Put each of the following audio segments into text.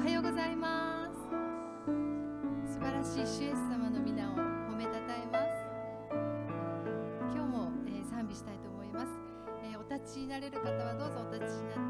はようございます。素晴らしい主イエス様の皆を褒めたたえます。今日も、えー、賛美したいと思います、えー、お立ちになれる方はどうぞお立ちになって。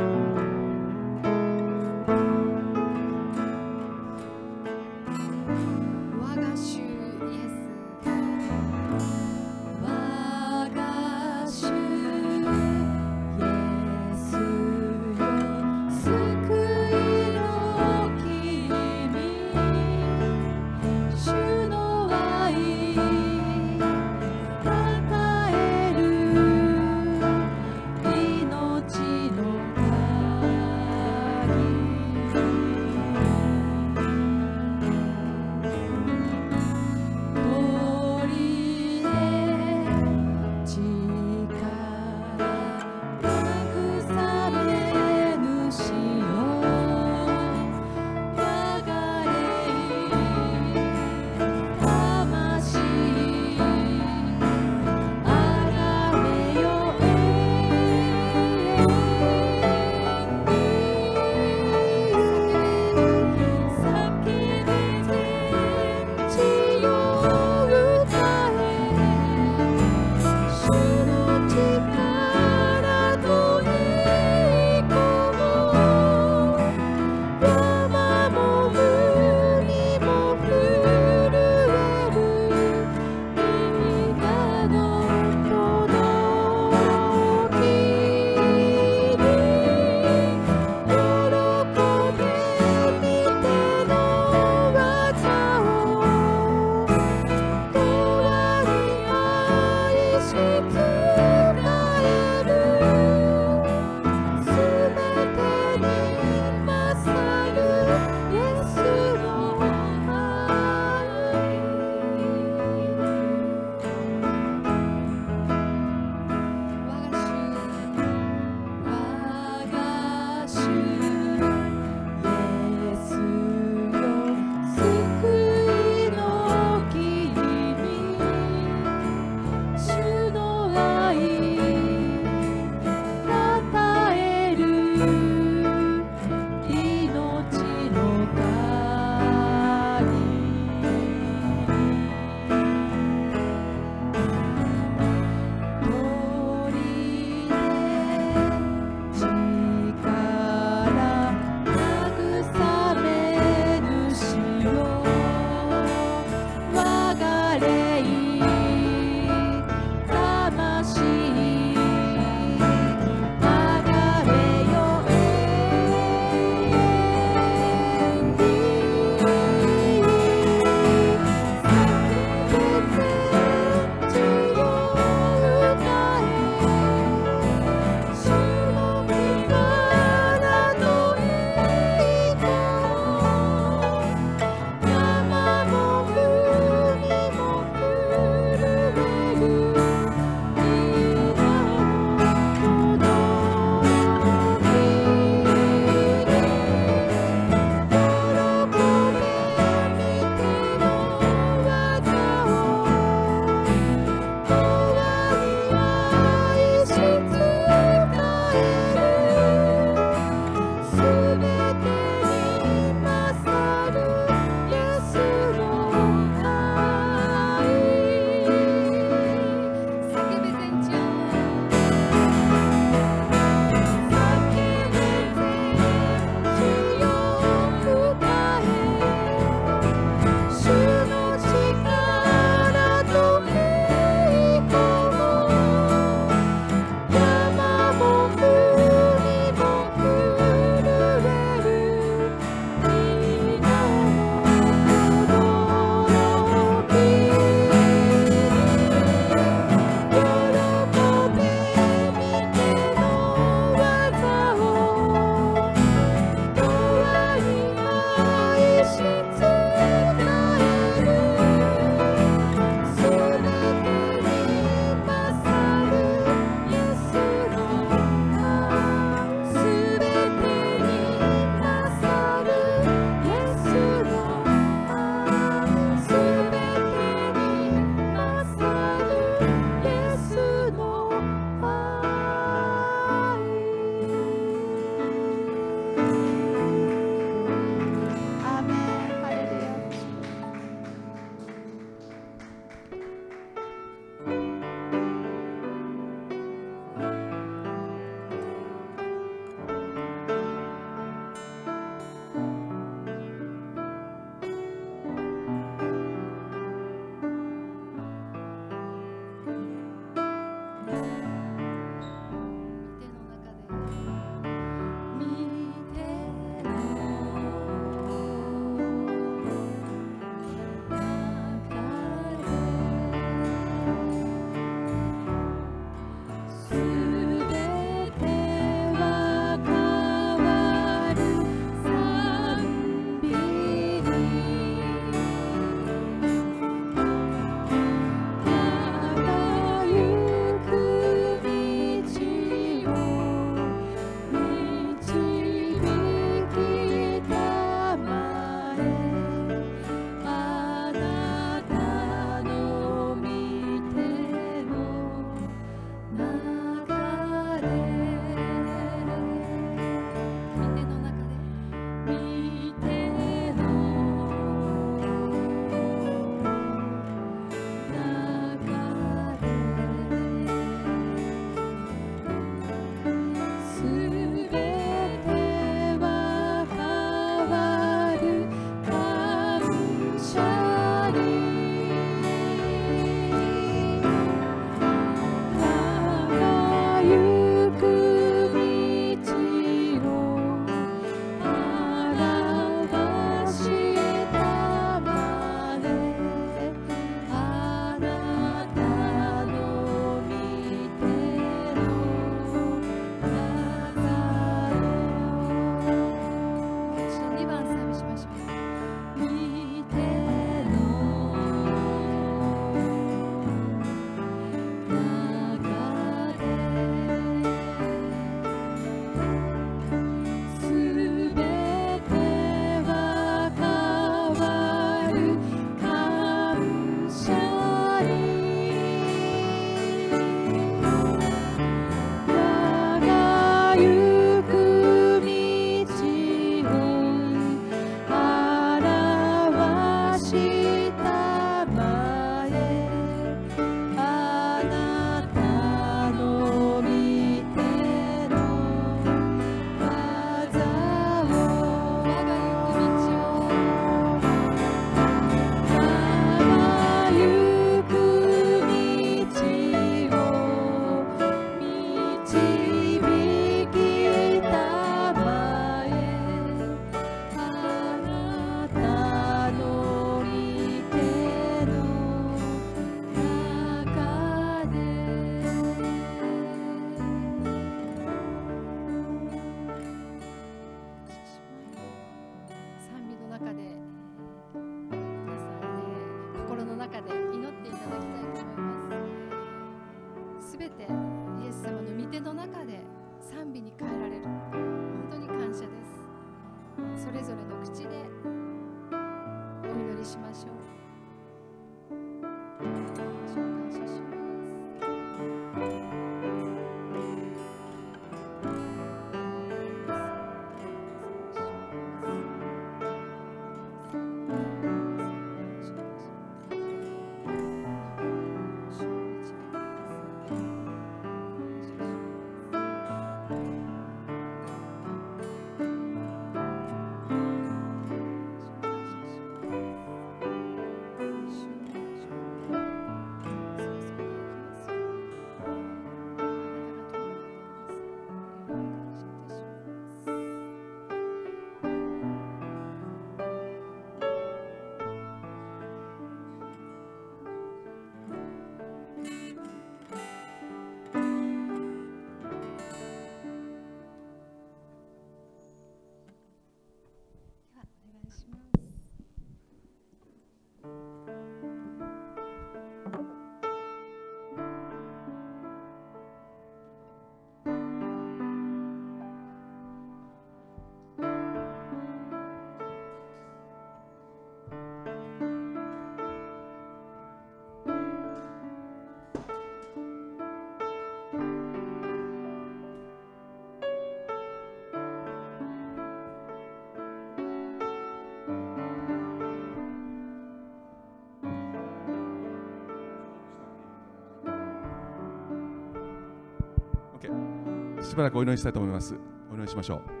しばらくお祈りしたいと思います。お祈りしましょう。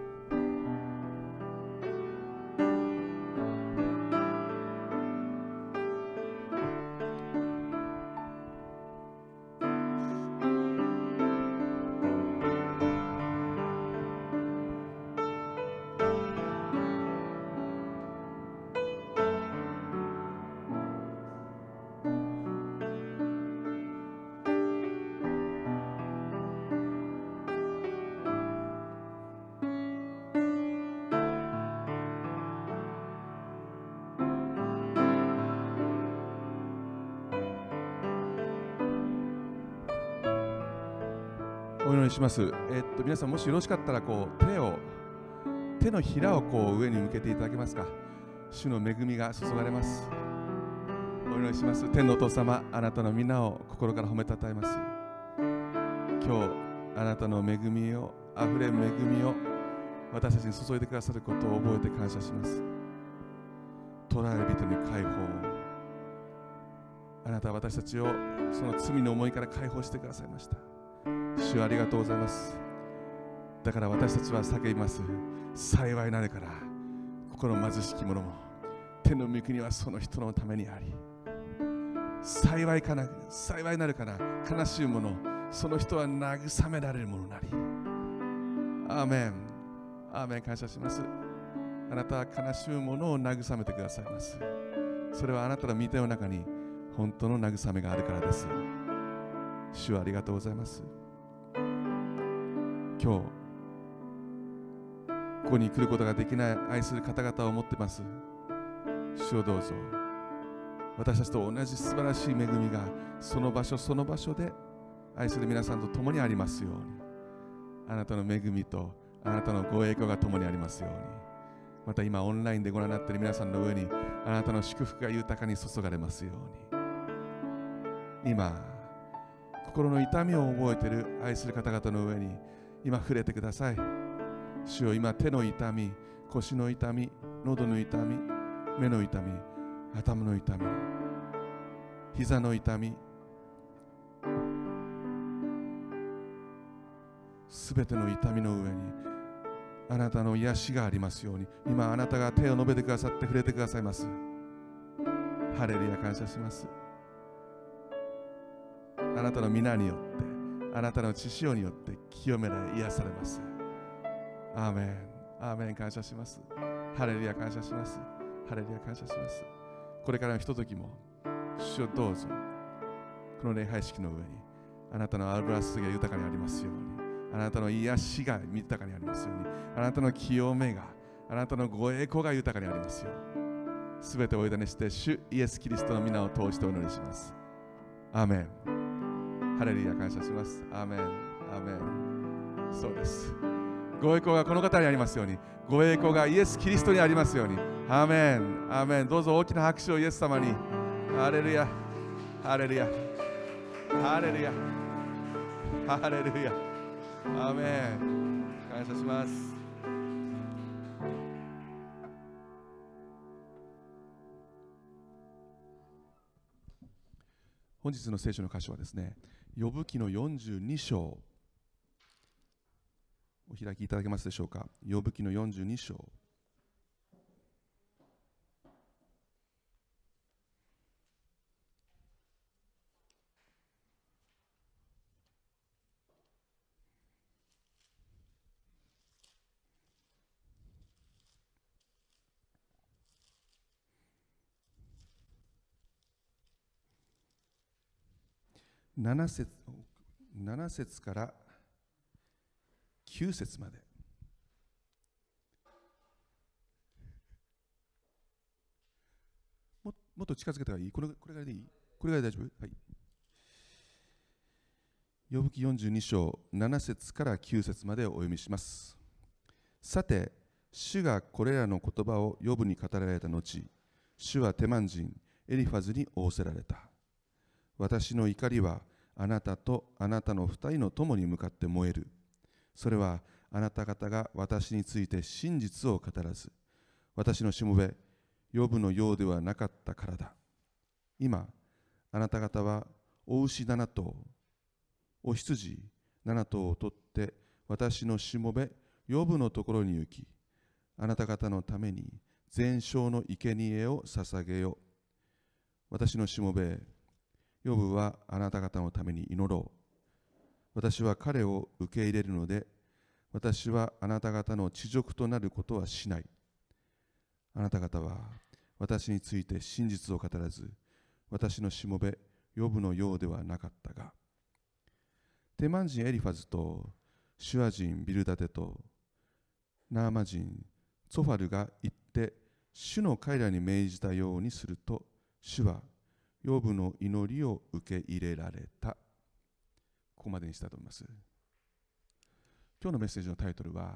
します。えっと皆さんもしよろしかったらこう手を手のひらをこう上に向けていただけますか？主の恵みが注がれます。お祈りします。天のお父様、あなたの皆を心から褒めたたえます。今日あなたの恵みをあふれ恵みを私たちに注いでくださることを覚えて感謝します。捕らえる人に解放を。あなたは私たちをその罪の思いから解放してくださいました。主ありがとうございます。だから私たちは叫びます。幸いなれから心貧しき者も天の御国はその人のためにあり幸いかな幸いなるかな悲しいものその人は慰められるものなり。アーメン。アーメン。感謝します。あなたは悲しむものを慰めてくださいます。それはあなたの御手の中に本当の慰めがあるからです。主はありがとうございます。今日ここに来ることができない愛する方々を持ってます。主をどうぞ。私たちと同じ素晴らしい恵みがその場所その場所で愛する皆さんと共にありますように。あなたの恵みとあなたのご栄光が共にありますように。また今オンラインでご覧になっている皆さんの上にあなたの祝福が豊かに注がれますように。今心の痛みを覚えている愛する方々の上に今触れてください。主よ今手の痛み腰の痛み喉の痛み目の痛み頭の痛み膝の痛みすべての痛みの上にあなたの癒しがありますように。今あなたが手を述べてくださって触れてくださいます。ハレルヤ感謝します。あなたの皆によってあなたの血潮によって清められ癒されます。アーメン。アーメン感謝します。ハレルヤ感謝します。ハレルヤ感謝します。これからのひとときも主をどうぞこの礼拝式の上にあなたのアルバスが豊かにありますようにあなたの癒しが豊かにありますようにあなたの清めがあなたのご栄光が豊かにありますようにすべてお委ねして主イエス・キリストの皆を通してお祈りします。アーメン。ハレルヤ感謝します。アーメン。アーメン。そうです。ご栄光がこの方にありますように。ご栄光がイエス・キリストにありますように。アーメン。アーメン。どうぞ大きな拍手をイエス様に。ハレルヤ。ハレルヤ。ハレルヤ。ハレルヤ。アーメン。感謝します。本日の聖書の箇所はですね、呼ぶ記の42章お開きいただけますでしょうか？呼ぶ記の42章。7節 ,7 節から9節まで。ももっと近づけた方がいい？これこれぐらいでいい？これぐらい大丈夫？はい。呼ぶ記42章7節から9節までお読みします。さて主がこれらの言葉を呼ぶに語られた後主はテマン人エリファズに仰せられた。私の怒りはあなたとあなたの二人の友に向かって燃える。それはあなた方が私について真実を語らず私のしもべ呼ぶのようではなかったからだ。今あなた方はお牛7頭お羊7頭を取って私のしもべ呼ぶのところに行きあなた方のために全焼の生贄を捧げよ私のしもべ呼ぶはあなた方のために祈ろう。私は彼を受け入れるので私はあなた方の地獄となることはしない。あなた方は私について真実を語らず私のしもべ呼ぶのようではなかったが。テマン人エリファズとシュア人ビルダテとナーマ人ツォファルが行って主の彼らに命じたようにすると主は呼ぶの祈りを受け入れられた。ここまでにしたいと思います。今日のメッセージのタイトルは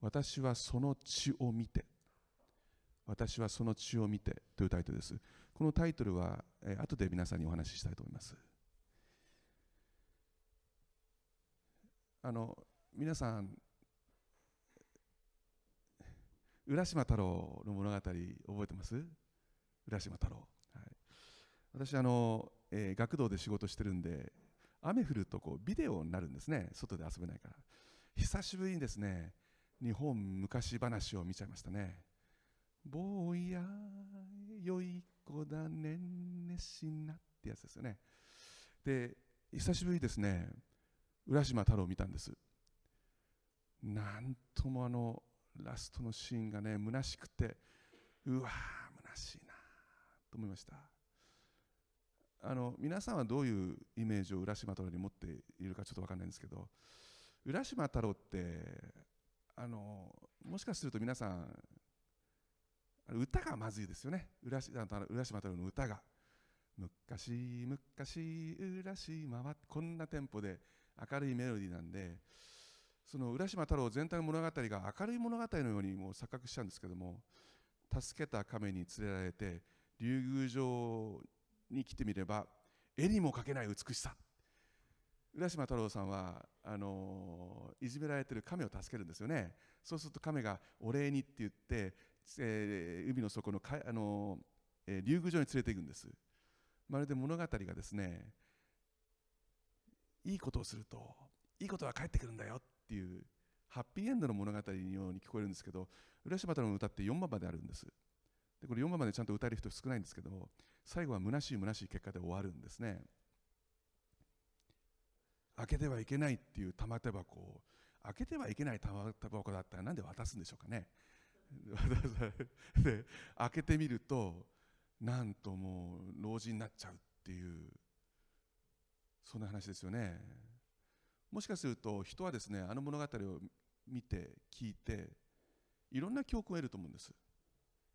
私はその血を見て私はその血を見てというタイトルです。このタイトルは、えー、後で皆さんにお話ししたいと思います。あの皆さん浦島太郎の物語覚えてます？浦島太郎、私あの、えー、学童で仕事してるんで雨降るとこうビデオになるんですね。外で遊べないから。久しぶりにですね日本昔話を見ちゃいましたね。坊や良い子だねんねしなってやつですよね。で久しぶりですね浦島太郎を見たんです。なんともあのラストのシーンがね虚しくてうわー虚しいなと思いました。あの皆さんはどういうイメージを浦島太郎に持っているかちょっと分かんないんですけど浦島太郎ってあのもしかすると皆さん歌がまずいですよね。浦島太郎の歌が。昔昔浦島はこんなテンポで明るいメロディーなんでその浦島太郎全体の物語が明るい物語のようにもう錯覚しちゃうんですけども助けた亀に連れられて竜宮城に来てみれば絵にも描けない美しさ。浦島太郎さんはあのいじめられてる亀を助けるんですよね。そうすると亀がお礼にって言って、えー、海の底のか、あのえー、竜宮城に連れていくんです。まるで物語がですねいいことをするといいことが返ってくるんだよっていうハッピーエンドの物語のように聞こえるんですけど浦島太郎の歌って4番まであるんです。でこれ4番までちゃんと歌える人少ないんですけど最後は虚しい虚しい結果で終わるんですね。開けてはいけないっていう玉手箱を。開けてはいけない玉手箱だったら何で渡すんでしょうかね。で開けてみるとなんともう老人になっちゃうっていうそんな話ですよね。もしかすると人はですねあの物語を見て聞いていろんな教訓を得ると思うんです。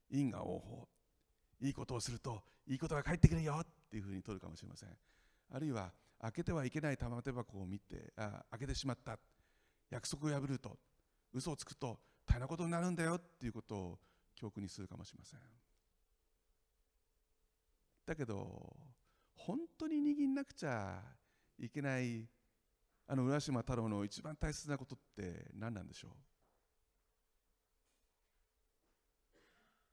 因果応報。いいことをするといいことが返ってくるよっていうふうに取るかもしれません。あるいは開けてはいけない玉手箱を見てあ開けてしまった。約束を破ると。嘘をつくと大変なことになるんだよっていうことを教訓にするかもしれません。だけど本当に握んなくちゃいけないあの浦島太郎の一番大切なことって何なんでしょ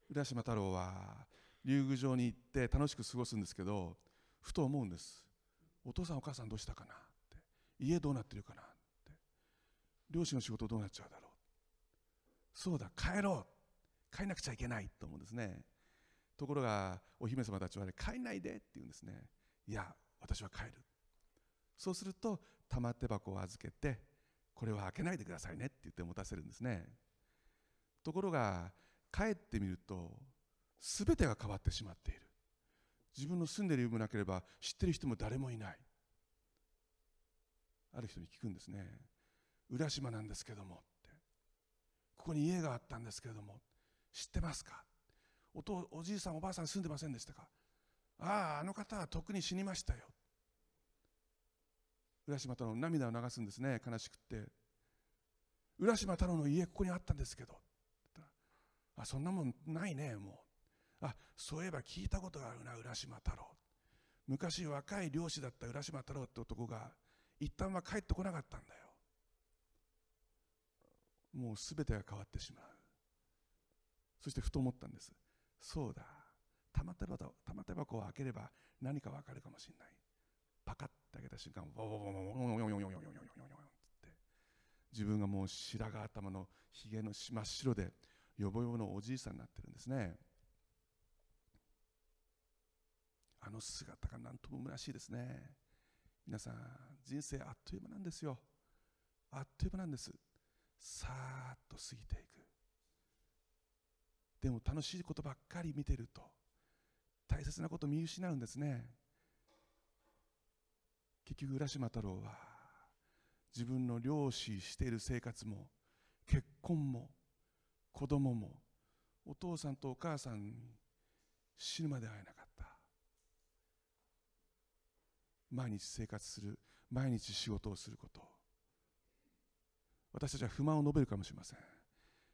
う？浦島太郎は竜宮城に行って楽しく過ごすんですけどふと思うんです。お父さんお母さんどうしたかなって。家どうなってるかなって。両親の仕事どうなっちゃうだろう。そうだ帰ろう。帰んなくちゃいけないと思うんですね。ところがお姫様たちは、ね、帰んないでって言うんですね。いや私は帰る。そうすると玉手箱を預けてこれは開けないでくださいねって言って持たせるんですね。ところが帰ってみると全てが変わってしまっている。自分の住んでいる家もなければ知ってる人も誰もいない。ある人に聞くんですね。浦島なんですけどもって。ここに家があったんですけれども知ってますか？おとおじいさんおばあさん住んでませんでしたか？あああの方はとっくに死にましたよ。浦島太郎の涙を流すんですね。悲しくって。浦島太郎の家ここにあったんですけど。あそんなもんないねもう。あそういえば聞いたことがあるな浦島太郎。昔若い漁師だった浦島太郎って男が一旦は帰ってこなかったんだよ。もう全てが変わってしまう。そしてふと思ったんです。そうだ。玉手箱玉手箱を開ければ何か分かるかもしれない。パカッて開けた瞬間ウォウォウォウォウォウォウォウォウォウォウォって自分がもう白髪頭のひげの真っ白でよぼよぼのおじいさんになってるんですねあの姿が何とも虚しいですね。皆さん人生あっという間なんですよ。あっという間なんです。さーっと過ぎていく。でも楽しいことばっかり見てると大切なこと見失うんですね。結局浦島太郎は自分の漁師している生活も結婚も子供もお父さんとお母さんに死ぬまで会えなかった毎日生活する毎日仕事をすること。私たちは不満を述べるかもしれません。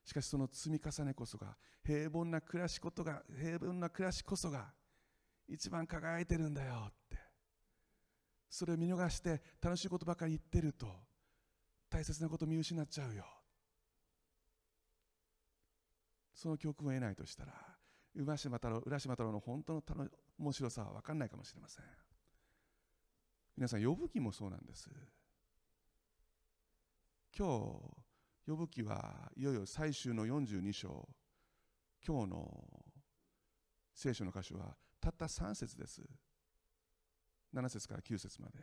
しかしその積み重ねこそが平凡な暮らしことが平凡な暮らしこそが一番輝いてるんだよって。それを見逃して楽しいことばかり言ってると大切なこと見失っちゃうよ。その教訓を得ないとしたら浦島太郎浦島太郎の本当の面白さは分かんないかもしれません。皆さん呼ぶ記もそうなんです。今日呼ぶ記はいよいよ最終の42章。今日の聖書の箇所はたった3節です。7節から9節まで。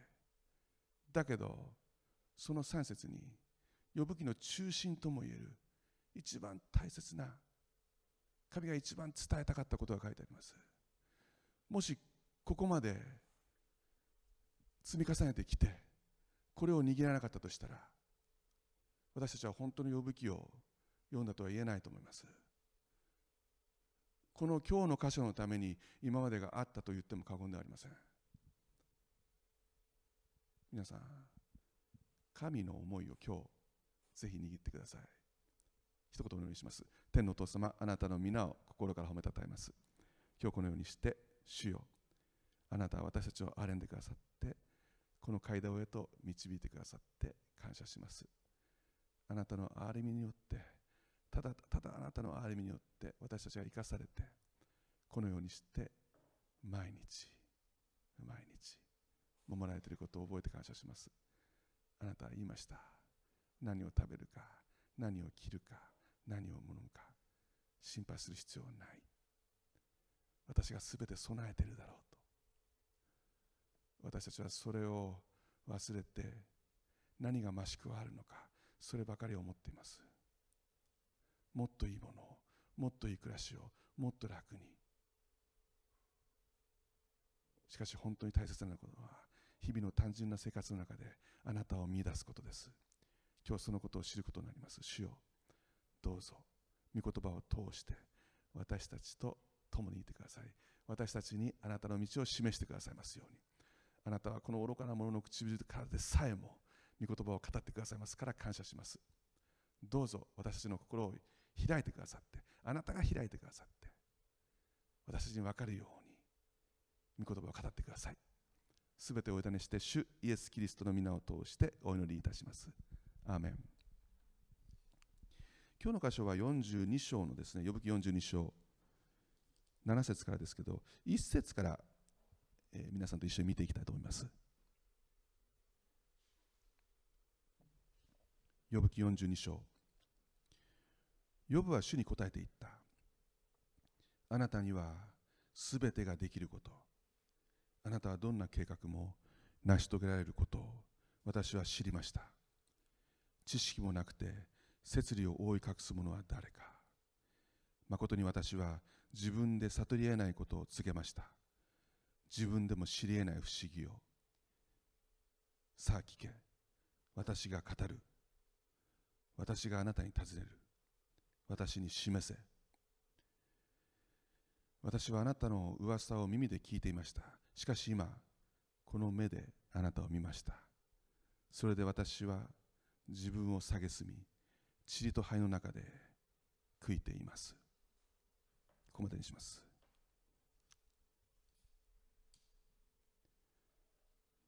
だけどその3節に呼ぶ記の中心ともいえる一番大切な神が一番伝えたかったことが書いてあります。もしここまで積み重ねてきてこれを握らなかったとしたら私たちは本当の呼ぶ記を読んだとは言えないと思います。この今日の箇所のために今までがあったと言っても過言ではありません。皆さん神の思いを今日ぜひ握ってください。一言お願いします。天のお父様あなたの皆を心から褒めたたえます。今日このようにして主よあなたは私たちを憐れんでくださってこの階段へと導いてくださって感謝します。あなたの憐れみによってただただあなたの憐れみによって私たちが生かされてこのようにして毎日毎日守られていることを覚えて感謝します。あなたは言いました。何を食べるか何を着るか何を飲むか心配する必要はない。私が全て備えているだろう私たちはそれを忘れて何が増しくはあるのかそればかり思っています。もっといいものをもっといい暮らしをもっと楽に。しかし本当に大切なことは日々の単純な生活の中であなたを見出すことです。今日そのことを知ることになります。主よどうぞ御言葉を通して私たちと共にいてください。私たちにあなたの道を示してくださいますように。あなたはこの愚かな者の唇からでさえも御言葉を語ってくださいますから感謝します。どうぞ私たちの心を開いてくださってあなたが開いてくださって私たちに分かるように御言葉を語ってください。すべてお委ねして主イエス・キリストの皆を通してお祈りいたします。アーメン。今日の箇所は42章のですね呼ぶ記42章。7節からですけど1節から、えー、皆さんと一緒に見ていきたいと思います。呼ぶ記42章。呼ぶは主に答えていった。あなたにはすべてができること。あなたはどんな計画も成し遂げられることを私は知りました。知識もなくて摂理を覆い隠す者は誰か。誠に私は自分で悟り得ないことを告げました。自分でも知り得ない不思議を。さあ聞け。私が語る。私があなたに尋ねる。私に示せ。私はあなたの噂を耳で聞いていました。しかし今この目であなたを見ました。それで私は自分を蔑み塵と灰の中で悔いています。ここまでにします。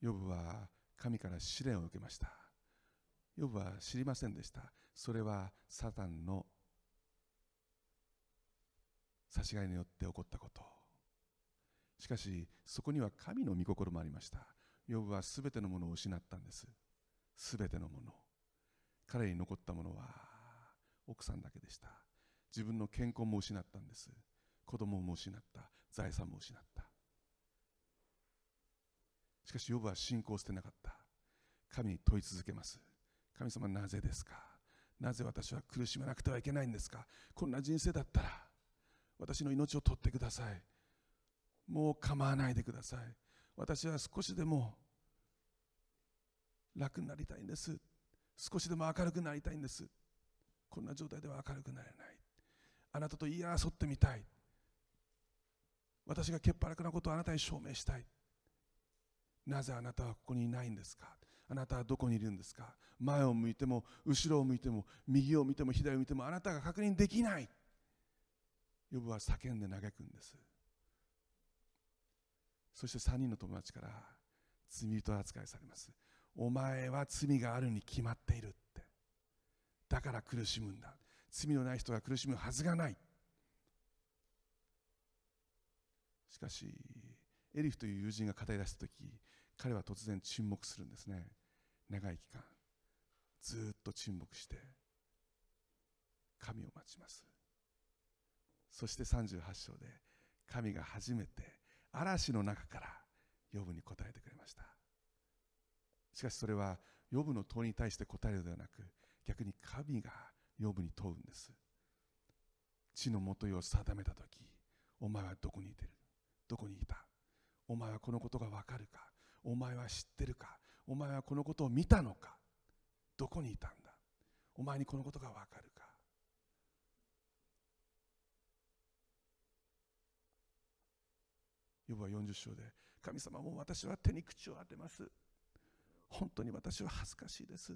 ヨブは神から試練を受けました。ヨブは知りませんでした。それはサタンの差し替えによって起こったこと。しかしそこには神の御心もありました。ヨブはすべてのものを失ったんです。すべてのもの。彼に残ったものは奥さんだけでした。自分の健康も失ったんです。子供も失った。財産も失った。しかしヨブは信仰を捨てなかった。神に問い続けます。神様なぜですか？なぜ私は苦しまなくてはいけないんですか？こんな人生だったら。私の命を取ってください。もう構わないでください。私は少しでも楽になりたいんです。少しでも明るくなりたいんです。こんな状態では明るくなれない。あなたと言い争ってみたい。私が潔白なことをあなたに証明したい。なぜあなたはここにいないんですか？あなたはどこにいるんですか？前を向いても後ろを向いても右を見ても左を見てもあなたが確認できない。ヨブは叫んで嘆くんです。そして3人の友達から罪人扱いされます。お前は罪があるに決まっているって。だから苦しむんだ。罪のない人が苦しむはずがない。しかしエリフという友人が語り出した時彼は突然沈黙するんですね。長い期間。ずっと沈黙して神を待ちます。そして38章で神が初めて嵐の中からヨブに答えてくれました。しかしそれはヨブの問いに対して答えるのではなく逆に神がヨブに問うんです。地の元を定めた時お前はどこにいてる？どこにいた？お前はこのことがわかるか？お前は知ってるか？お前はこのことを見たのか？どこにいたんだ？お前にこのことがわかるか？ヨブは40章で神様も私は手に口を当てます。本当に私は恥ずかしいです。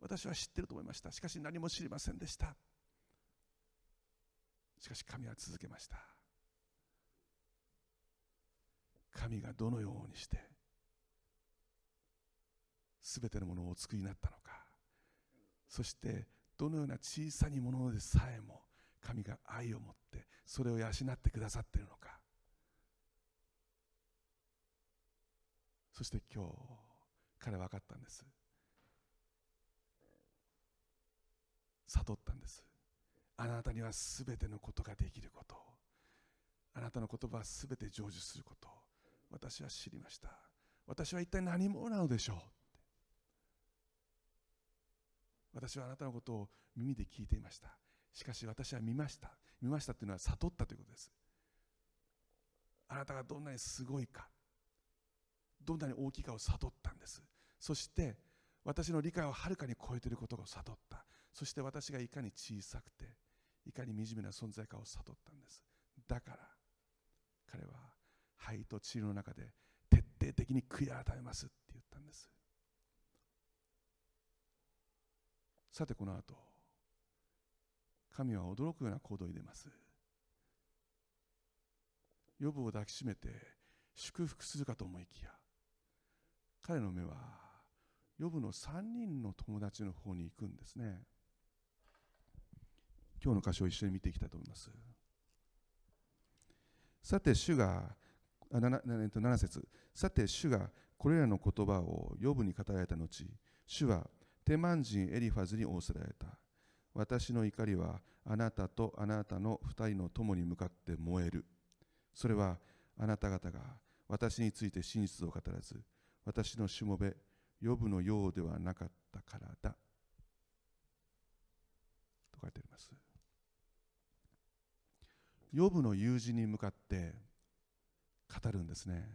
私は知ってると思いました。しかし何も知りませんでした。しかし神は続けました。神がどのようにして全てのものをお作りになったのか。そしてどのような小さにものでさえも神が愛を持ってそれを養ってくださっているのか。そして今日彼は分かったんです。悟ったんです。あなたには全てのことができること。あなたの言葉は全て成就すること。私は知りました。私は一体何者なのでしょう？私はあなたのことを耳で聞いていました。しかし私は見ました。見ましたというのは悟ったということです。あなたがどんなにすごいかどんなに大きいかを悟ったんです。そして私の理解をはるかに超えていることを悟った。そして私がいかに小さくていかに惨めな存在かを悟ったんです。だから彼は灰と塵の中で徹底的に悔い改めますって言ったんです。さてこの後神は驚くような行動に出ます。予部を抱きしめて祝福するかと思いきや彼の目はヨブの3人の友達の方に行くんですね。今日の箇所を一緒に見ていきたいと思います。さて主が 7, 7節さて主がこれらの言葉をヨブに語られた後主はテマン人エリファズに仰せられた私の怒りはあなたとあなたの二人の友に向かって燃えるそれはあなた方が私について真実を語らず私のしもべ、呼ぶのようではなかったからだ。と書いてあります。呼ぶの友人に向かって語るんですね。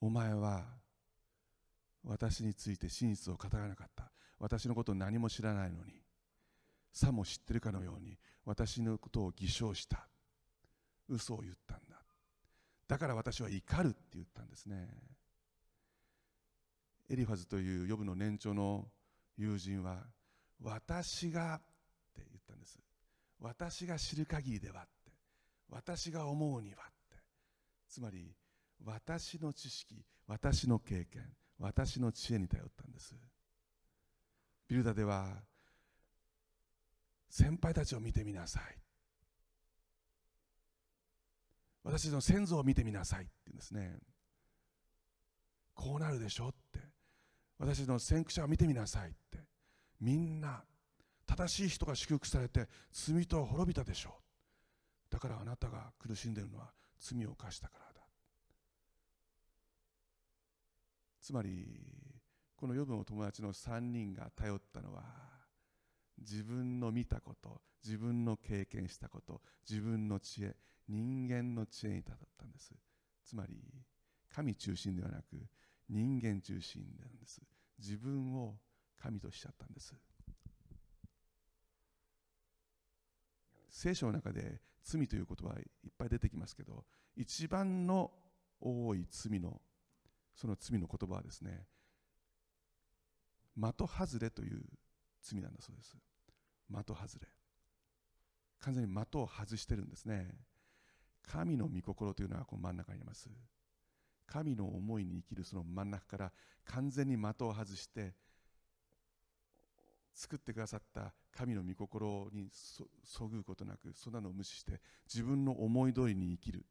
お前は私について真実を語らなかった。私のことを何も知らないのに、さも知ってるかのように私のことを偽証した。嘘を言ったんだ。だから私は怒るって言ったんですねエリファズという呼ぶの年長の友人は私がって言ったんです私が知る限りではって私が思うにはって。つまり私の知識私の経験私の知恵に頼ったんです。ビルダでは先輩たちを見てみなさい。私の先祖を見てみなさいって言うんですね。こうなるでしょって。私の先駆者を見てみなさいって。みんな正しい人が祝福されて罪と滅びたでしょう。だからあなたが苦しんでいるのは罪を犯したからだ。つまりこの予部の友達の3人が頼ったのは自分の見たこと自分の経験したこと自分の知恵人間の知恵にたったんです。つまり神中心ではなく人間中心なんです。自分を神としちゃったんです。聖書の中で罪という言葉いっぱい出てきますけど一番の多い罪のその罪の言葉はですね的外れという罪なんだそうです。的外れ。完全に的を外してるんですね。神の御心というのはこの真ん中にあります。神の思いに生きるその真ん中から完全に的を外して作ってくださった神の御心にそぐうことなくそんなのを無視して自分の思い通りに生きる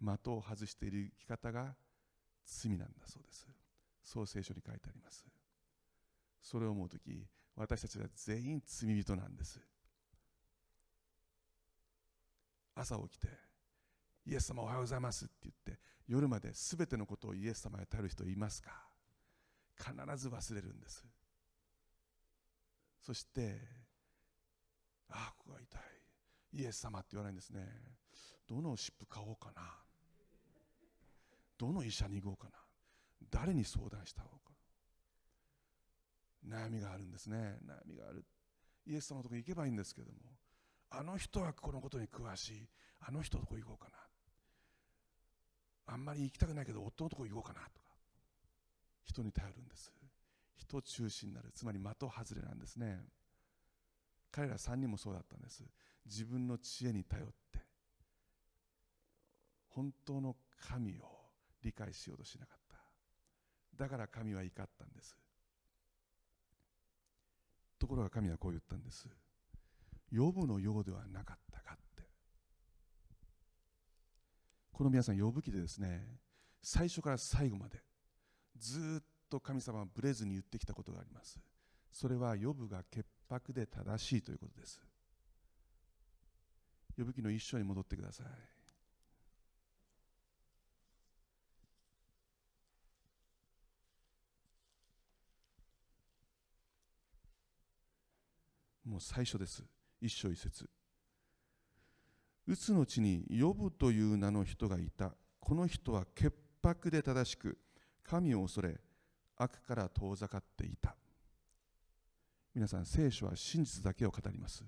的を外している生き方が罪なんだそうです。そう聖書に書いてあります。それを思う時私たちは全員罪人なんです。朝起きてイエス様おはようございますって言って夜まで全てのことをイエス様へ頼る人いますか？必ず忘れるんです。そしてああここが痛い。イエス様って言わないんですね。どの湿布買おうかな。どの医者に行こうかな。誰に相談した方が。悩みがあるんですね。悩みがある。イエス様のとこ行けばいいんですけども。あの人はこのことに詳しい。あの人のとこ行こうかな。あんまり行きたくないけど夫のとこ行こうかな。とか。人に頼るんです。人中心になる。つまり的外れなんですね。彼ら3人もそうだったんです。自分の知恵に頼って本当の神を理解しようとしなかった。だから神は怒ったんです。ところが神はこう言ったんです。呼ぶのようではなかったかって。この皆さん呼ぶ記でですね最初から最後までずっと神様はぶれずに言ってきたことがあります。それは呼ぶが潔白で正しいということです。呼ぶ記の一緒に戻ってください。もう最初です。一章一節。うつの地に呼ぶという名の人がいた。この人は潔白で正しく神を恐れ悪から遠ざかっていた。皆さん聖書は真実だけを語ります。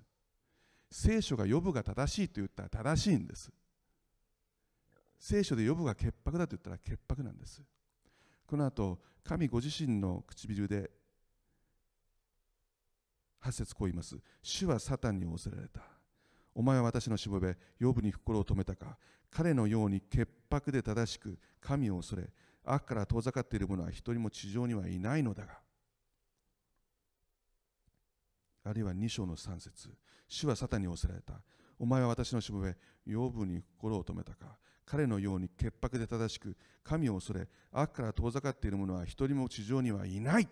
聖書が呼ぶが正しいと言ったら正しいんです。聖書で呼ぶが潔白だと言ったら潔白なんです。この後神ご自身の唇で8節こう言います。主はサタンに仰せられた。お前は私のしもべ呼ぶに心を止めたか。彼のように潔白で正しく神を恐れ悪から遠ざかっている者は一人も地上にはいないのだがあるいは2章の3節主はサタンに仰せられた。お前は私のしもべ呼ぶに心を止めたか。彼のように潔白で正しく神を恐れ悪から遠ざかっている者は一人も地上にはいない。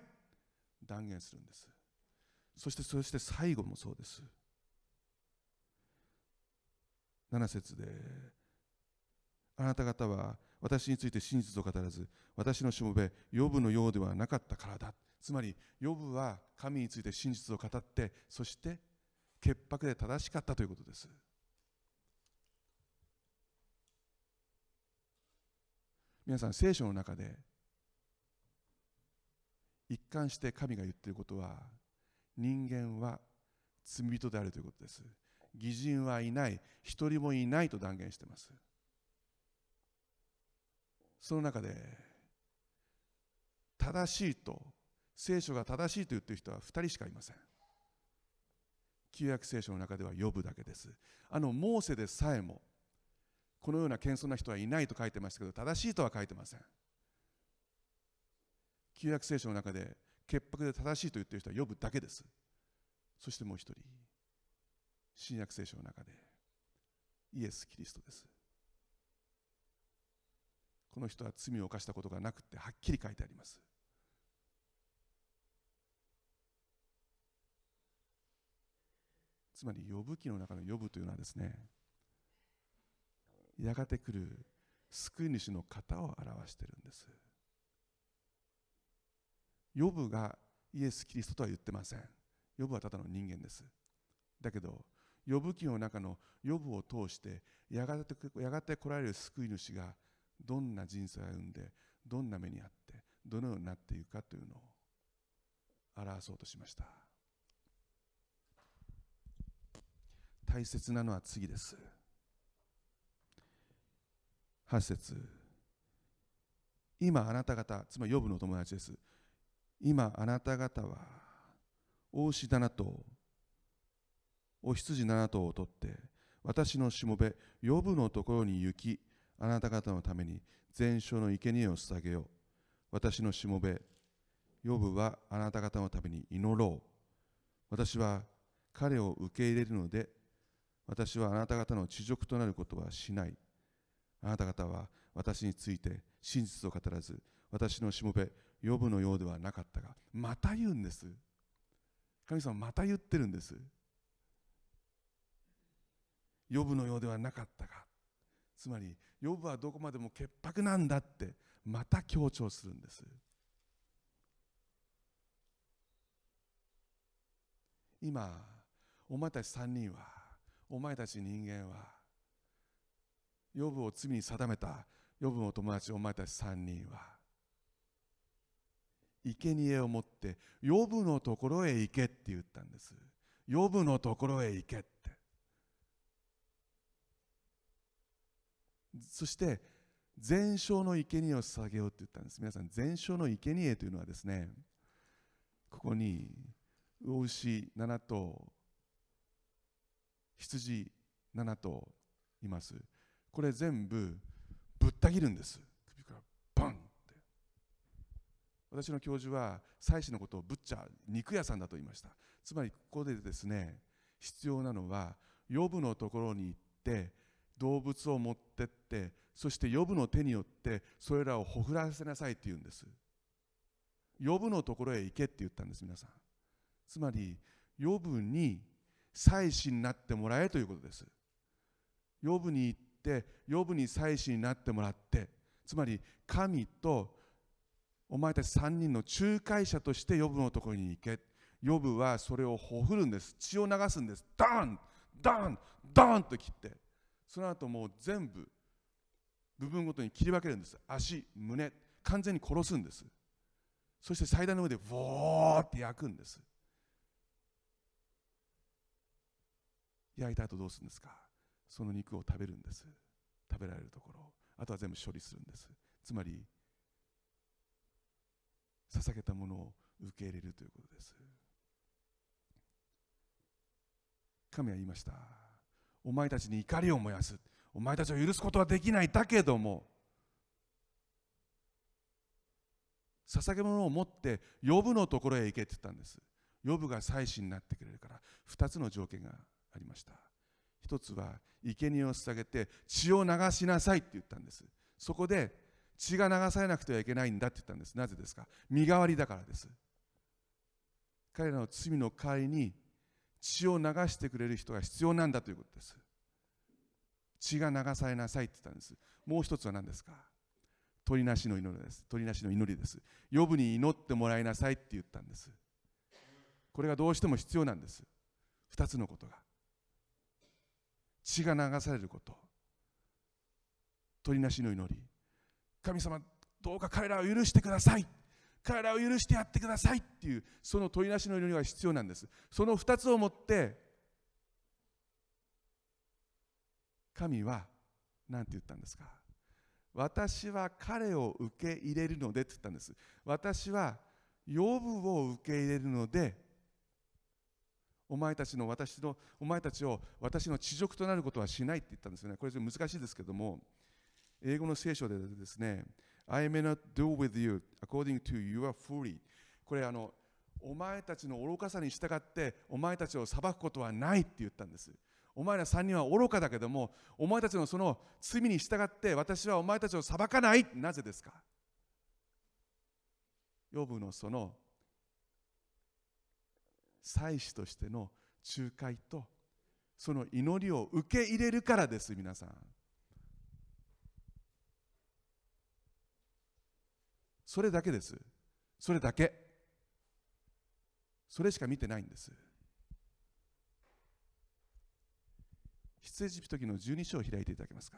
断言するんです。そしてそして最後もそうです。7節であなた方は私について真実を語らず私のしもべヨブのようではなかったからだ。つまりヨブは神について真実を語ってそして潔白で正しかったということです。皆さん聖書の中で一貫して神が言っていることは人間は罪人であるということです。義人はいない。一人もいないと断言しています。その中で正しいと聖書が正しいと言っている人は2人しかいません。旧約聖書の中では呼ぶだけです。あのモーセでさえもこのような謙遜な人はいないと書いてましたけど正しいとは書いてません。旧約聖書の中で潔白で正しいと言っている人は呼ぶだけです。そしてもう一人新約聖書の中でイエス・キリストです。この人は罪を犯したことがなくてはっきり書いてあります。つまり呼ぶ記の中の呼ぶというのはですねやがて来る救い主の方を表しているんです。呼ぶがイエス・キリストとは言ってません。呼ぶはただの人間です。だけど呼ぶ記の中の呼ぶを通してやがてやがて来られる救い主がどんな人生を歩んでどんな目にあってどのようになっていくかというのを表そうとしました。大切なのは次です。8節。今あなた方つまり呼ぶの友達です。今あなた方は大牛7頭お羊7頭を取って私のしもべ呼ぶのところに行きあなた方のために全焼の生贄を捧げよう。私のしもべ呼ぶはあなた方のために祈ろう。私は彼を受け入れるので私はあなた方の地獄となることはしない。あなた方は私について真実を語らず私のしもべ呼ぶのようではなかったがまた言うんです。神様また言ってるんです。呼ぶのようではなかったかつまり呼ぶはどこまでも潔白なんだってまた強調するんです。今お前たち3人はお前たち人間は呼ぶを罪に定めた呼ぶの友達お前たち3人は生贄を持って呼ぶのところへ行けって言ったんです。呼ぶのところへ行けって。そして全焼の生贄を捧げようって言ったんです。皆さん全焼の生贄というのはですねここに魚牛7頭羊7頭います。これ全部ぶった切るんです。首からバンって。私の教授は妻子のことをブッチャー肉屋さんだと言いました。つまりここでですね必要なのは呼ぶのところに行って動物を持ってってそして呼ぶの手によってそれらをほふらせなさいって言うんです。呼ぶのところへ行けって言ったんです皆さん。つまり呼ぶに祭司になってもらえということです。呼ぶに行って呼ぶに祭司になってもらってつまり神とお前たち3人の仲介者として呼ぶのところに行け。呼ぶはそれをほふるんです。血を流すんです。ダンダンダンと切って。その後もう全部部分ごとに切り分けるんです。足胸完全に殺すんです。そして祭壇の上でウォーって焼くんです。焼いた後どうするんですか？その肉を食べるんです。食べられるところあとは全部処理するんです。つまり捧げたものを受け入れるということです。神は言いました。お前たちに怒りを燃やす。お前たちを許すことはできない。だけども捧げ物を持って呼ぶのところへ行けって言ったんです。呼ぶが祭司になってくれるから。2つの条件がありました。一つは生贄を捧げて血を流しなさいって言ったんです。そこで血が流されなくてはいけないんだって言ったんです。なぜですか？身代わりだからです。彼らの罪の代わりに血を流してくれる人が必要なんだということです。血が流されなさいって言ったんです。もう一つは何ですか？鳥なしの祈りです。鳥なしの祈りです。呼ぶに祈ってもらいなさいって言ったんです。これがどうしても必要なんです。二つのことが。血が流されること。鳥なしの祈り。神様どうか彼らを許してください。彼らを許してやってくださいっていうその鳥なしの祈りが必要なんです。その2つをもって神は何て言ったんですか？私は彼を受け入れるのでって言ったんです。私は呼ぶを受け入れるのでお前たちの私のお前たちを私の地辱となることはしないって言ったんですよね。これ難しいですけども英語の聖書でですね I may not do with you according to your fury. これあのお前たちの愚かさに従ってお前たちを裁くことはないって言ったんです。お前ら3人は愚かだけどもお前たちのその罪に従って私はお前たちを裁かない。なぜですか？ヨブのその祭司としての仲介とその祈りを受け入れるからです皆さん。それだけです。それだけ。それしか見てないんです。出エジプト記の12章を開いていただけますか？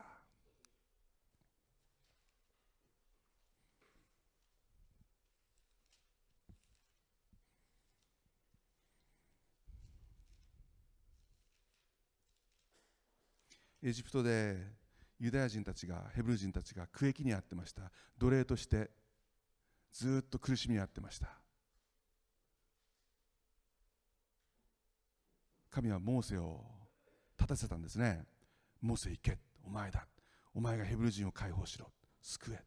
エジプトでユダヤ人たちがヘブル人たちが苦役に遭ってました奴隷としてずっと苦しみに遭ってました。神はモーセを立たせたんですね。モーセ行け。お前だ。お前がヘブル人を解放しろ。救え。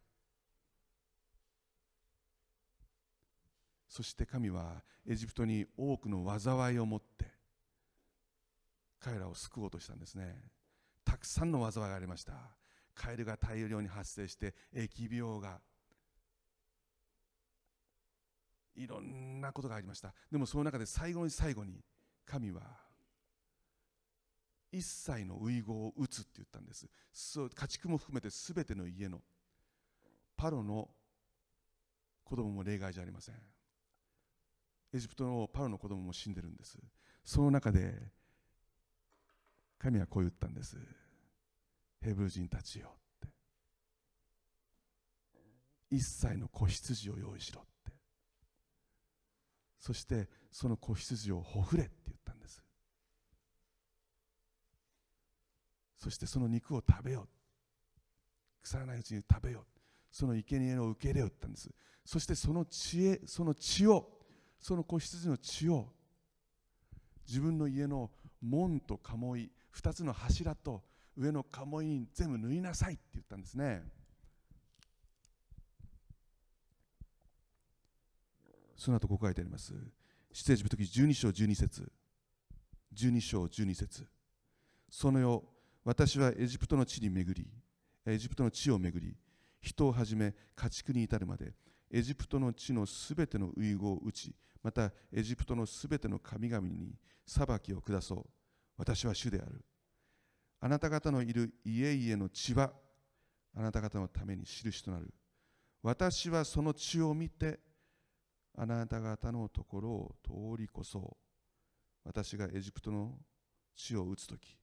そして神はエジプトに多くの災いを持って彼らを救おうとしたんですね。たくさんの災いがありました。カエルが大量に発生して疫病がいろんなことがありました。でもその中で最後に最後に神は一切の遺言を打つって言ったんです。そう家畜も含めて全ての家のパロの子供も例外じゃありません。エジプトのパロの子供も死んでるんです。その中で神はこう言ったんです。ヘブル人たちよって。一切の子羊を用意しろって。そしてその子羊をほふれって言ったんです。そしてその肉を食べよう。腐らないうちに食べよう。その生贄を受け入れようって言ったんです。そしてその知恵その血をその子羊の血を自分の家の門と鴨居2つの柱と上の鴨居に全部縫いなさいって言ったんですね。その後ここ書いてあります。出エジプト記12章12節。12章12節。その夜私はエジプトの地に巡りエジプトの地を巡り人をはじめ家畜に至るまでエジプトの地のすべての遺言を打ちまたエジプトのすべての神々に裁きを下そう。私は主である。あなた方のいる家々の血はあなた方のために印となる。私はその血を見てあなた方のところを通り越そ私がエジプトの地を打つとき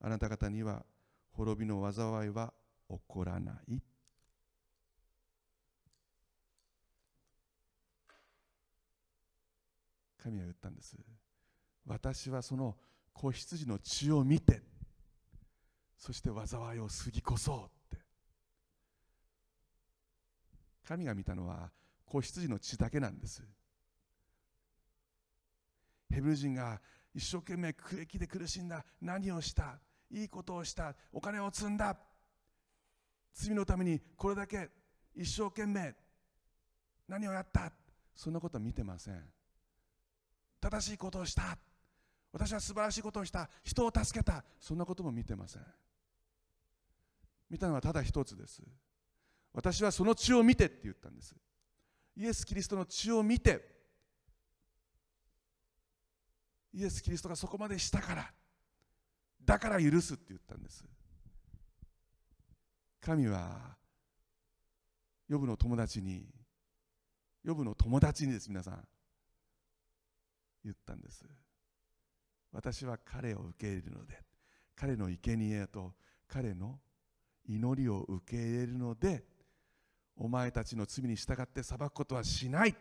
あなた方には滅びの災いは起こらない。神は言ったんです。私はその子羊の血を見てそして災いを過ぎ越そうって。神が見たのは子羊の血だけなんですヘブル人が一生懸命苦役で苦しんだ何をしたいいことをしたお金を積んだ罪のためにこれだけ一生懸命何をやったそんなことは見てません正しいことをした私は素晴らしいことをした人を助けたそんなことも見てません見たのはただ一つです私はその血を見てって言ったんですイエス・キリストの血を見てイエス・キリストがそこまでしたからだから許すって言ったんです。神はヨブの友達にヨブの友達にです皆さん言ったんです。私は彼を受け入れるので彼の生贄と彼の祈りを受け入れるのでお前たちの罪に従って裁くことはしない。って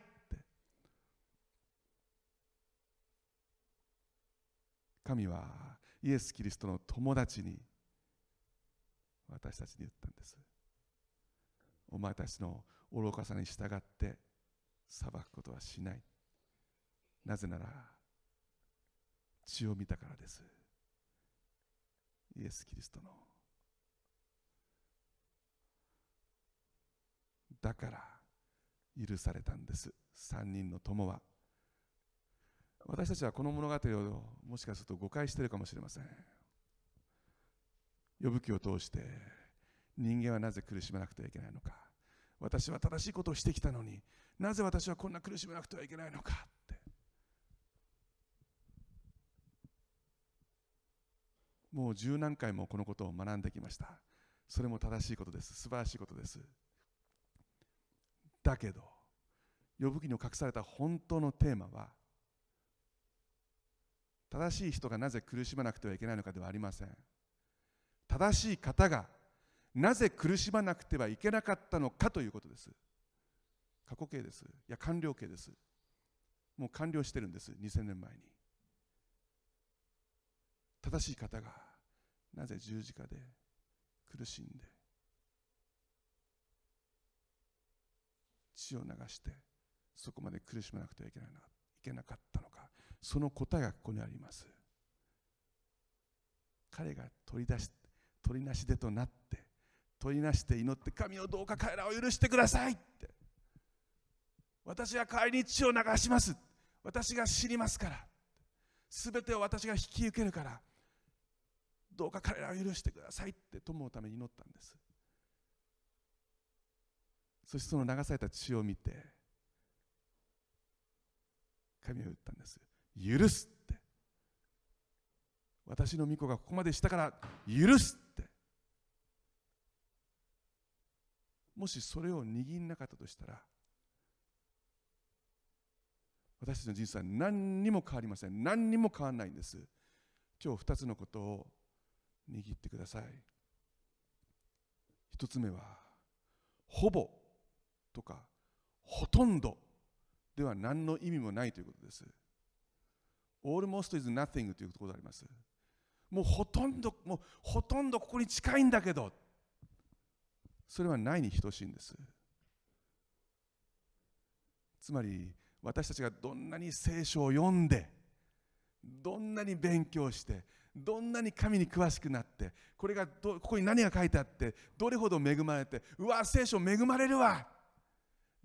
神はイエス・キリストの友達に私たちに言ったんです。お前たちの愚かさに従って裁くことはしない。なぜなら血を見たからです。イエス・キリストのだから許されたんです。3人の友は。私たちはこの物語をもしかすると誤解しているかもしれません。呼ぶ記を通して人間はなぜ苦しめなくてはいけないのか。私は正しいことをしてきたのになぜ私はこんな苦しめなくてはいけないのかって。もう十何回もこのことを学んできました。それも正しいことです。素晴らしいことです。だけど呼ぶ記に隠された本当のテーマは正しい人がなぜ苦しまなくてはいけないのかではありません。正しい方がなぜ苦しまなくてはいけなかったのかということです。過去形です。いや完了形です。もう完了してるんです。2000年前に。正しい方がなぜ十字架で苦しんで血を流してそこまで苦しまなくてはいけないのいけなかったのか。その答えがここにあります。彼が取り出し取りなしでとなって取りなして祈って神をどうか彼らを許してくださいって。私は帰りに血を流します。私が知りますから。全てを私が引き受けるからどうか彼らを許してくださいって友のために祈ったんです。そしてその流された血を見て神は言ったんです。許すって。私の御子がここまでしたから許すって。もしそれを握んなかったとしたら私たちの人生は何にも変わりません。何にも変わらないんです。今日2つのことを握ってください。1つ目はほぼとかほとんどでは何の意味もないということです。Almost is nothing ということがあります。もうほとんどもうほとんどここに近いんだけどそれはないに等しいんです。つまり私たちがどんなに聖書を読んでどんなに勉強してどんなに神に詳しくなってこれがどここに何が書いてあってどれほど恵まれてうわ聖書恵まれるわ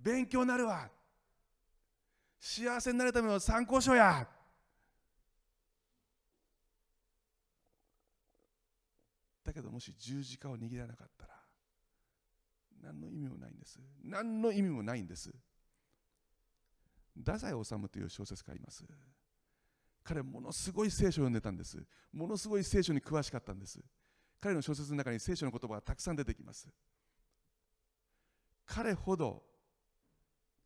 勉強になるわ。幸せになるための参考書や。だけどもし十字架を握らなかったら何の意味もないんです。何の意味もないんです。太宰治という小説家がいます。彼ものすごい聖書を読んでたんです。ものすごい聖書に詳しかったんです。彼の小説の中に聖書の言葉がたくさん出てきます。彼ほど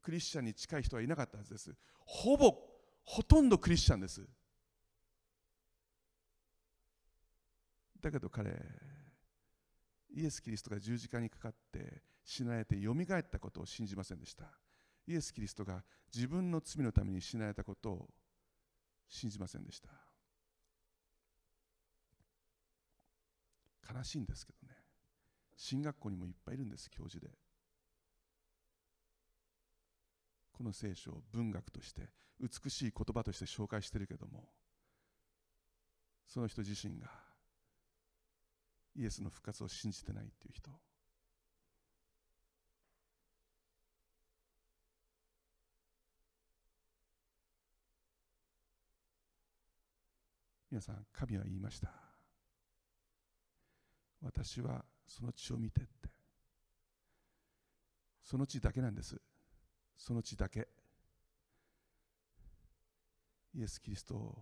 クリスチャンに近い人はいなかったはずです。ほぼほとんどクリスチャンです。だけど彼イエス・キリストが十字架にかかって死なれてよみがえったことを信じませんでした。イエス・キリストが自分の罪のために死なれたことを信じませんでした。悲しいんですけどね。進学校にもいっぱいいるんです教授で。この聖書を文学として美しい言葉として紹介しているけどもその人自身がイエスの復活を信じてないっていう人。皆さん神は言いました。私はその血を見てって。その血だけなんです。その血だけ。イエス・キリストを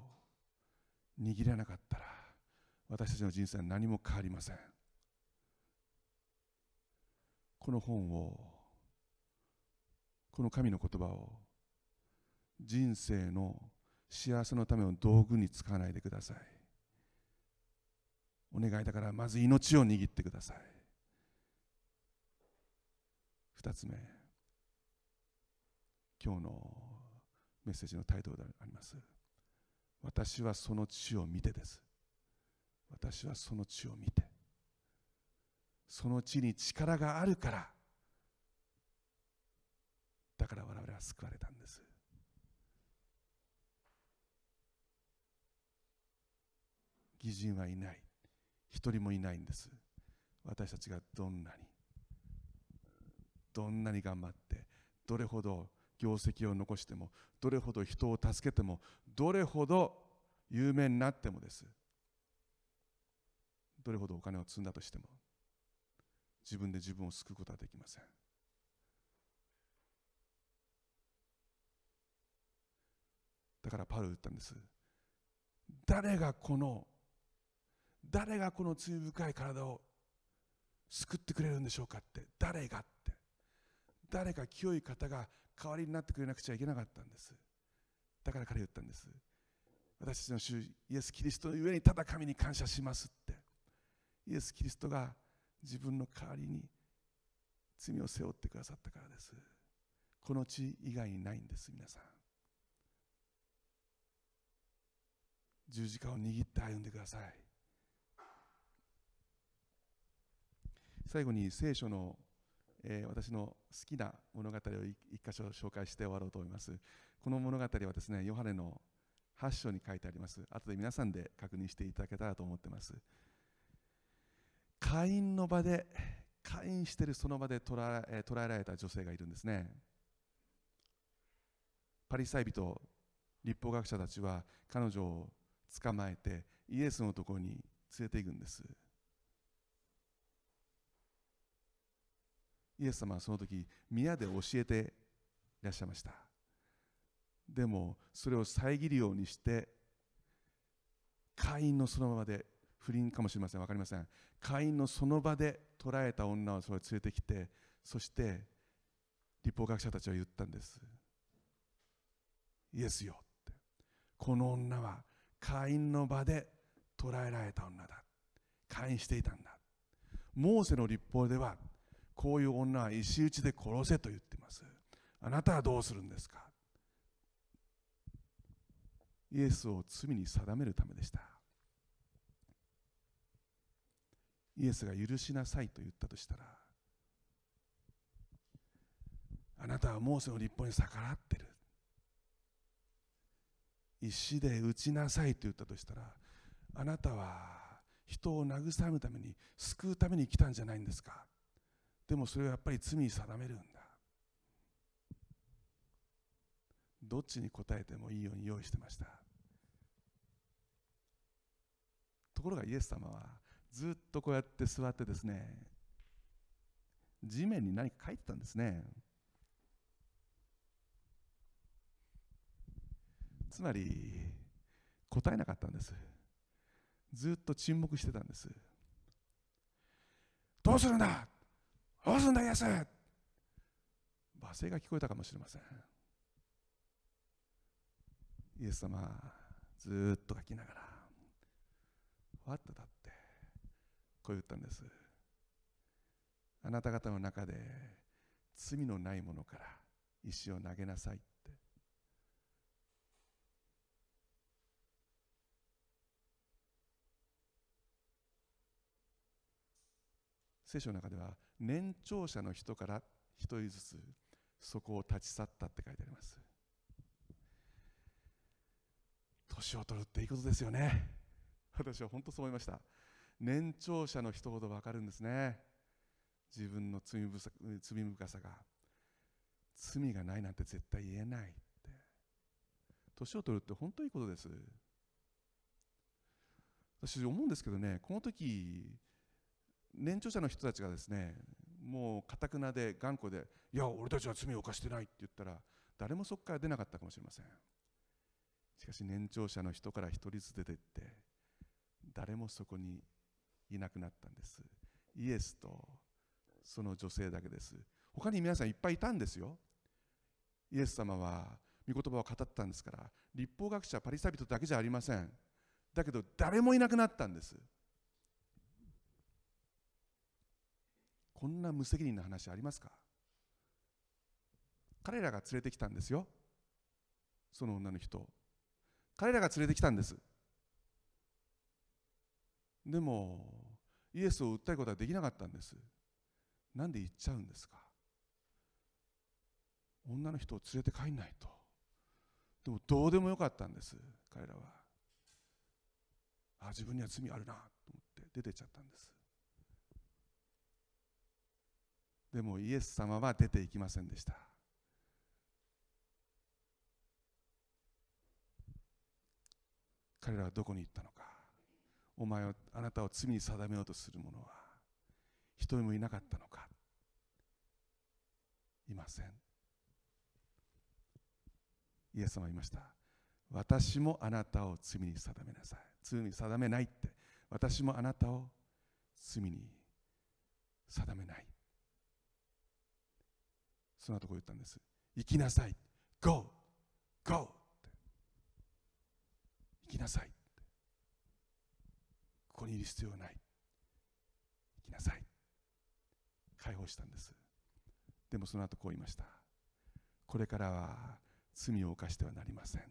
握らなかったら私たちの人生は何も変わりません。この本をこの神の言葉を人生の幸せのための道具に使わないでください。お願いだからまず命を握ってください。二つ目。今日のメッセージのタイトルであります。私はその地を見てです。私はその地を見て。その地に力があるから。だから我々は救われたんです。義人はいない。一人もいないんです。私たちがどんなにどんなに頑張ってどれほど業績を残してもどれほど人を助けてもどれほど有名になってもです。どれほどお金を積んだとしても自分で自分を救うことはできません。だからパウロ言ったんです。誰がこの誰がこの罪深い体を救ってくれるんでしょうかって。誰がって。誰か清い方が代わりになってくれなくちゃいけなかったんです。だから彼言ったんです。私たちの主イエス・キリストの上にただ神に感謝しますって。イエス・キリストが自分の代わりに罪を背負ってくださったからです。この地以外にないんです皆さん。十字架を握って歩んでください。最後に聖書の、えー、私の好きな物語を一箇所紹介して終わろうと思います。この物語はですねヨハネの8章に書いてあります。後で皆さんで確認していただけたらと思ってます。会員の場で会員しているその場で捕らえ捕らえられた女性がいるんですね。パリサイ人立法学者たちは彼女を捕まえてイエスのところに連れて行くんです。イエス様はその時宮で教えていらっしゃいました。でもそれを遮るようにして会員のその場で不倫かもしれません。分かりません。会員のその場で捕らえた女をそれ連れてきてそして立法学者たちは言ったんです。イエスよって。この女は会員の場で捕らえられた女だ。会員していたんだ。モーセの立法ではこういう女は石打ちで殺せと言っています。あなたはどうするんですか？イエスを罪に定めるためでした。イエスが許しなさいと言ったとしたらあなたはモーセの立法に逆らってる。石で打ちなさいと言ったとしたらあなたは人を慰むために救うために来たんじゃないんですか？でもそれはやっぱり罪に定めるんだ。どっちに答えてもいいように用意してました。ところがイエス様はずっとこうやって座ってですね地面に何か書いてたんですね。つまり答えなかったんです。ずっと沈黙してたんです。どうするんだ？どうすんだイエス罵声が聞こえたかもしれません。イエス様ずっと書きながらわっと立ってこう言ったんです。あなた方の中で罪のないものから石を投げなさいって。聖書の中では年長者の人から一人ずつそこを立ち去ったって書いてあります。年を取るっていいことですよね。私は本当そう思いました。年長者の人ほど分かるんですね。自分の罪深さが。罪がないなんて絶対言えないって。年を取るって本当にいいことです。私思うんですけどねこの時年長者の人たちがですねもうかたくなで頑固でいや俺たちは罪を犯してないって言ったら誰もそこから出なかったかもしれません。しかし年長者の人から一人ずつ出てって誰もそこにいなくなったんです。イエスとその女性だけです。他に皆さんいっぱいいたんですよ。イエス様は御言葉を語ったんですから立法学者パリサビトだけじゃありません。だけど誰もいなくなったんです。こんな無責任な話ありますか？彼らが連れてきたんですよ。その女の人彼らが連れてきたんです。でもイエスを訴えることはできなかったんです。なんで行っちゃうんですか？女の人を連れて帰んないと。でもどうでもよかったんです彼らは。あ自分には罪あるなと思って出てっちゃったんです。でもイエス様は出ていきませんでした。彼らはどこに行ったのか。お前をあなたを罪に定めようとする者は一人もいなかったのか。いません。イエス様は言いました。私もあなたを罪に定めなさい。罪に定めないって。私もあなたを罪に定めない。その後こう言ったんです。行きなさい。Go! Go! 行きなさい。ここにいる必要はない。行きなさい。解放したんです。でもその後こう言いました。これからは罪を犯してはなりません。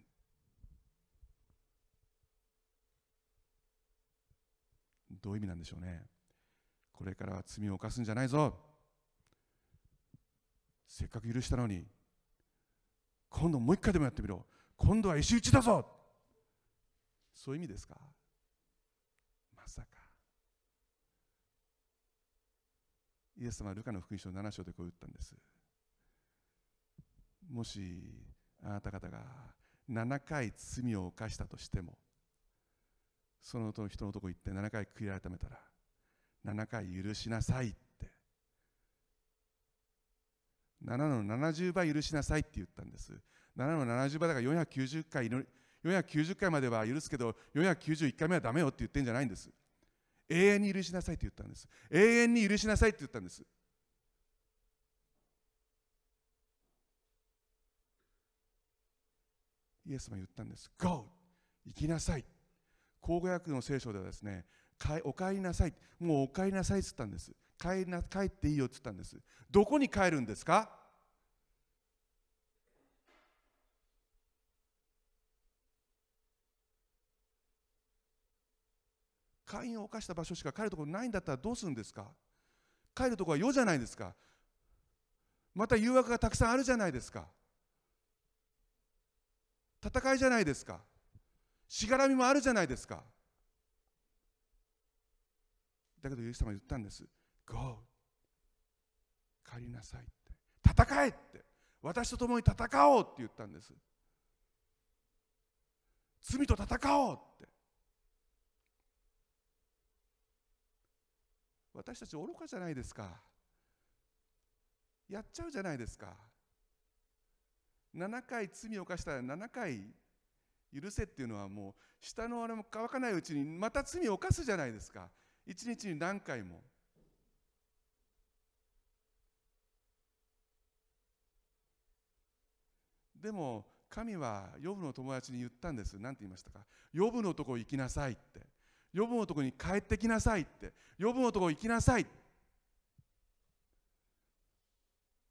どういう意味なんでしょうね。これからは罪を犯すんじゃないぞ。せっかく許したのに今度もう一回でもやってみろ。今度は石打ちだぞ。そういう意味ですか？まさか。イエス様はルカの福音書7章でこう言ったんです。もしあなた方が7回罪を犯したとしてもその人のとこ行って7回悔い改めたら7回許しなさい。7の70倍許しなさいって言ったんです。7の70倍だから490回祈り490回までは許すけど491回目はダメよって言ってんじゃないんです。永遠に許しなさいって言ったんです。永遠に許しなさいって言ったんです。イエス様言ったんです。Go! 行きなさい。口語訳の聖書ではですねお帰りなさい。もうお帰りなさいって言ったんです。帰な帰っていいよって言ったんです。どこに帰るんですか？会員を犯した場所しか帰るところないんだったらどうするんですか？帰るところは世じゃないですか。また誘惑がたくさんあるじゃないですか。戦いじゃないですか。しがらみもあるじゃないですか。だけどイエス様は言ったんです。Go 帰りなさいって。戦えって。私と共に戦おうって言ったんです。罪と戦おうって。私たち愚かじゃないですか。やっちゃうじゃないですか。7回罪を犯したら7回許せっていうのはもう下のあれも乾かないうちにまた罪を犯すじゃないですか。一日に何回も。でも神はヨブの友達に言ったんです。何て言いましたか？ヨブのとこ行きなさいって。ヨブのとこに帰ってきなさいって。ヨブのとこ行きなさい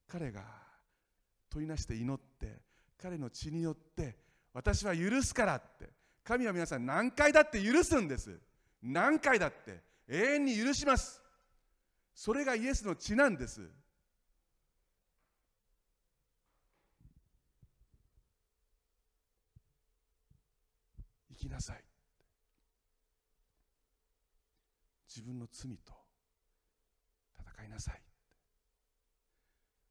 彼が問いなして祈って彼の血によって私は許すからって。神は皆さん何回だって許すんです。何回だって永遠に許します。それがイエスの血なんです。きなさい。自分の罪と戦いなさい。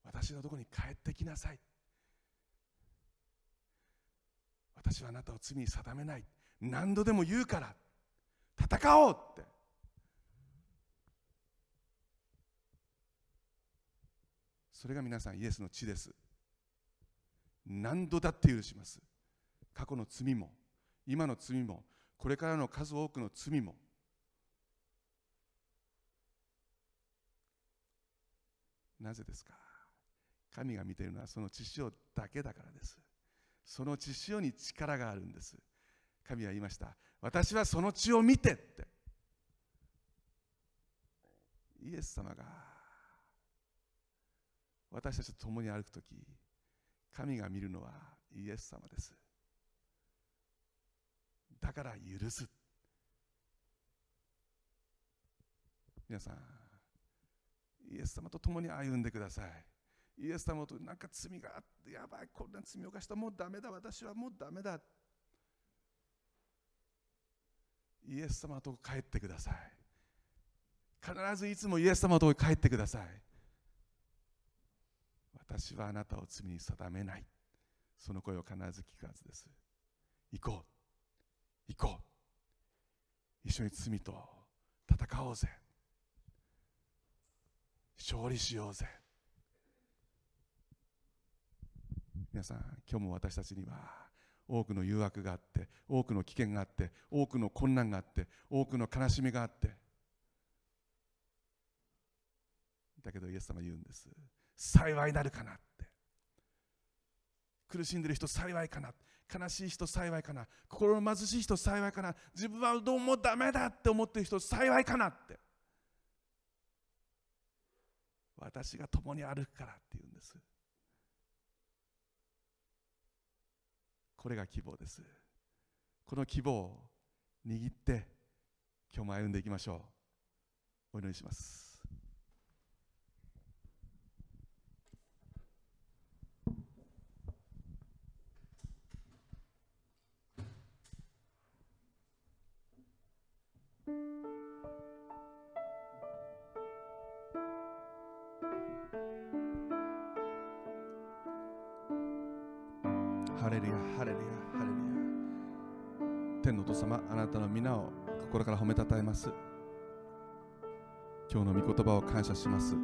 私のところに帰ってきなさい。私はあなたを罪に定めない。何度でも言うから。戦おうって。それが皆さんイエスの血です。何度だって許します。過去の罪も今の罪もこれからの数多くの罪もなぜですか？神が見ているのはその血潮だけだからです。その血潮に力があるんです。神は言いました。私はその血を見てって。イエス様が私たちと共に歩く時神が見るのはイエス様です。だから許す。皆さんイエス様と共に歩んでください。イエス様となんか罪があってやばいこんな罪を犯したもうダメだ私はもうダメだ。イエス様と帰ってください。必ずいつもイエス様と帰ってください。私はあなたを罪に定めない。その声を必ず聞くはずです。行こう。行こう。一緒に罪と戦おうぜ。勝利しようぜ。皆さん今日も私たちには多くの誘惑があって多くの危険があって多くの困難があって多くの悲しみがあって。だけどイエス様言うんです。幸いなるかな苦しんでる人幸いかな。悲しい人幸いかな。心の貧しい人幸いかな。自分はどうもダメだって思ってる人幸いかなって。私が共に歩くからって言うんです。これが希望です。この希望を握って今日も歩んでいきましょう。お祈りします。ハレルヤハレルヤハレルヤ天のお父様あなたの皆を心から褒めたたえます。今日の御言葉を感謝します。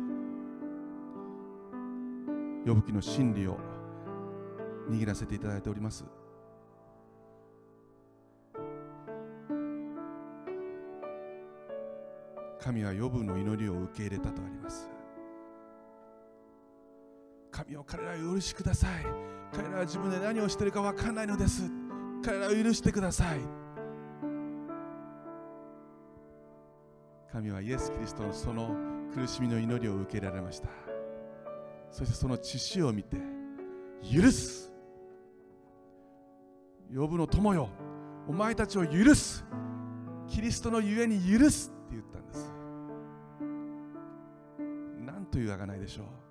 呼ぶ記の真理を握らせていただいております。神は予部の祈りを受け入れたとあります。神を彼らを許しください。彼らは自分で何をしているか分かんないのです。彼らを許してください。神はイエス・キリストのその苦しみの祈りを受けられました。そしてその知識を見て許す。呼ぶの友よお前たちを許す。キリストのゆえに許すって言ったんです。なんというあがないでしょう。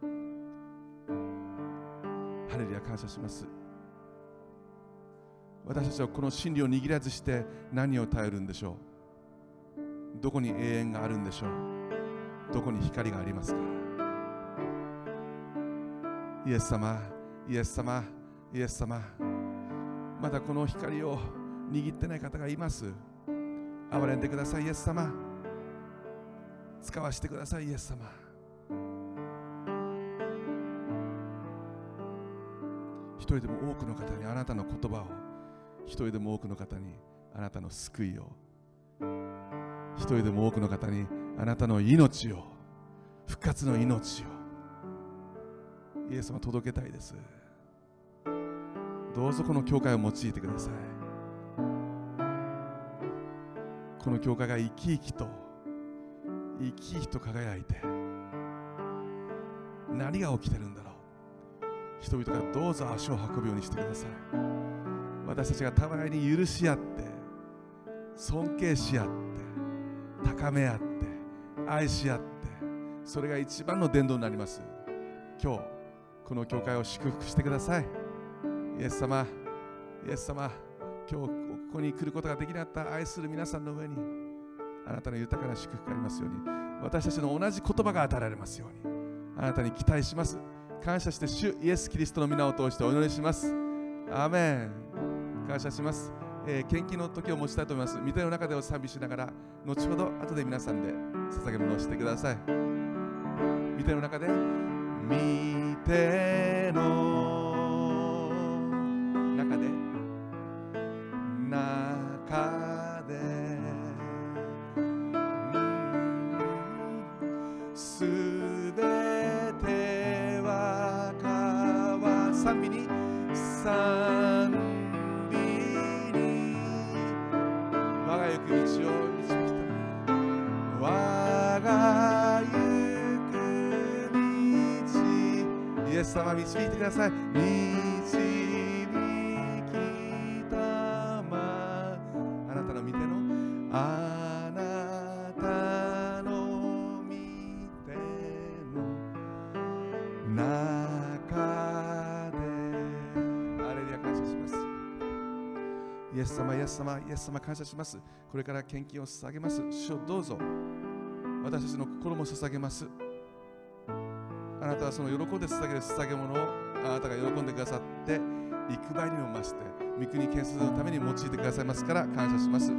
ハレルヤ感謝します。私たちはこの真理を握らずして何を頼るんでしょう？どこに永遠があるんでしょう？どこに光がありますか？イエス様イエス様イエス様まだこの光を握ってない方がいます。憐れんでくださいイエス様。使わせてくださいイエス様。人でも多くの方にあなたの言葉を一人でも多くの方にあなたの救いを一人でも多くの方にあなたの命を復活の命をイエス様届けたいです。どうぞこの教会を用いてください。この教会が生き生きと生き生きと輝いて何が起きてるんだ？人々がどうぞ足を運ぶようにしてください私たちが互いに許し合って尊敬し合って高め合って愛し合ってそれが一番の伝道になります。今日この教会を祝福してください。イエス様イエス様今日ここに来ることができなかった。愛する皆さんの上にあなたの豊かな祝福がありますように。私たちの同じ言葉が与えられますように。あなたに期待します。感謝して主イエス・キリストの皆を通してお祈りします。アーメン。感謝します、えー、献金の時を持ちたいと思います。御手の中でお賛美しながら後ほど後で皆さんで捧げ物をしてください。御手の中で御手のイエス様感謝します。これから献金を捧げます。主をどうぞ。私たちの心も捧げます。あなたはその喜んで捧げる捧げ物をあなたが喜んでくださって幾倍にも増して御国建設のために用いてくださいますから感謝します。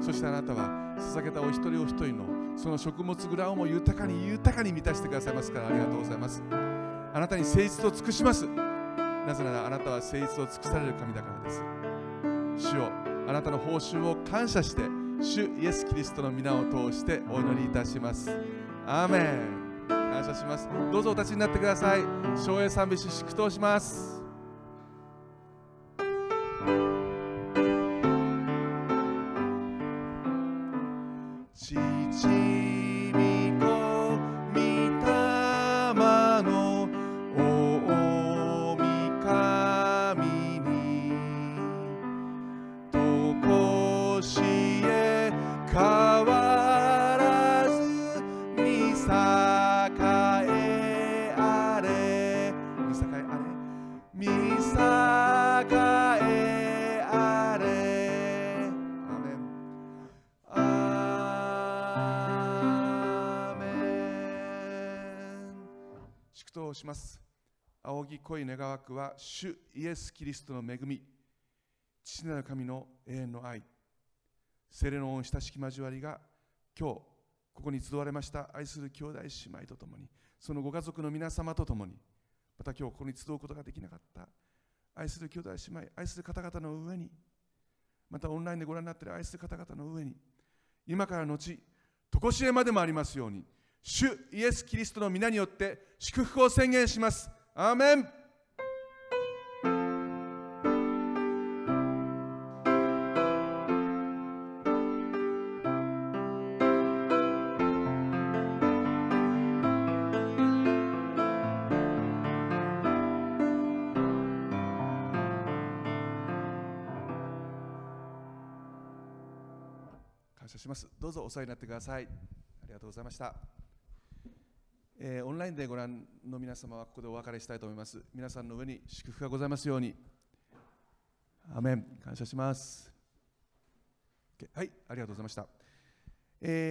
そしてあなたは捧げたお一人お一人のその食物蔵をも豊かに豊かに満たしてくださいますからありがとうございます。あなたに誠実を尽くします。なぜならあなたは誠実を尽くされる神だからです。主よあなたの報酬を感謝して主イエス・キリストの皆を通してお祈りいたします。アーメン。感謝します。どうぞお立ちになってください。翔英賛美詩祝祷します。恋願わくは主イエス・キリストの恵み父なる神の永遠の愛聖霊の恩親しき交わりが今日ここに集われました愛する兄弟姉妹とともにそのご家族の皆様とともにまた今日ここに集うことができなかった愛する兄弟姉妹愛する方々の上にまたオンラインでご覧になっている愛する方々の上に今からのち常しえまでもありますように主イエス・キリストの皆によって祝福を宣言しますアーメン感謝します。どうぞお世話になってください。ありがとうございました、えーオンラインでご覧の皆様はここでお別れしたいと思います。皆さんの上に祝福がございますように。アメン。感謝します。OK はい。ありがとうございました、えー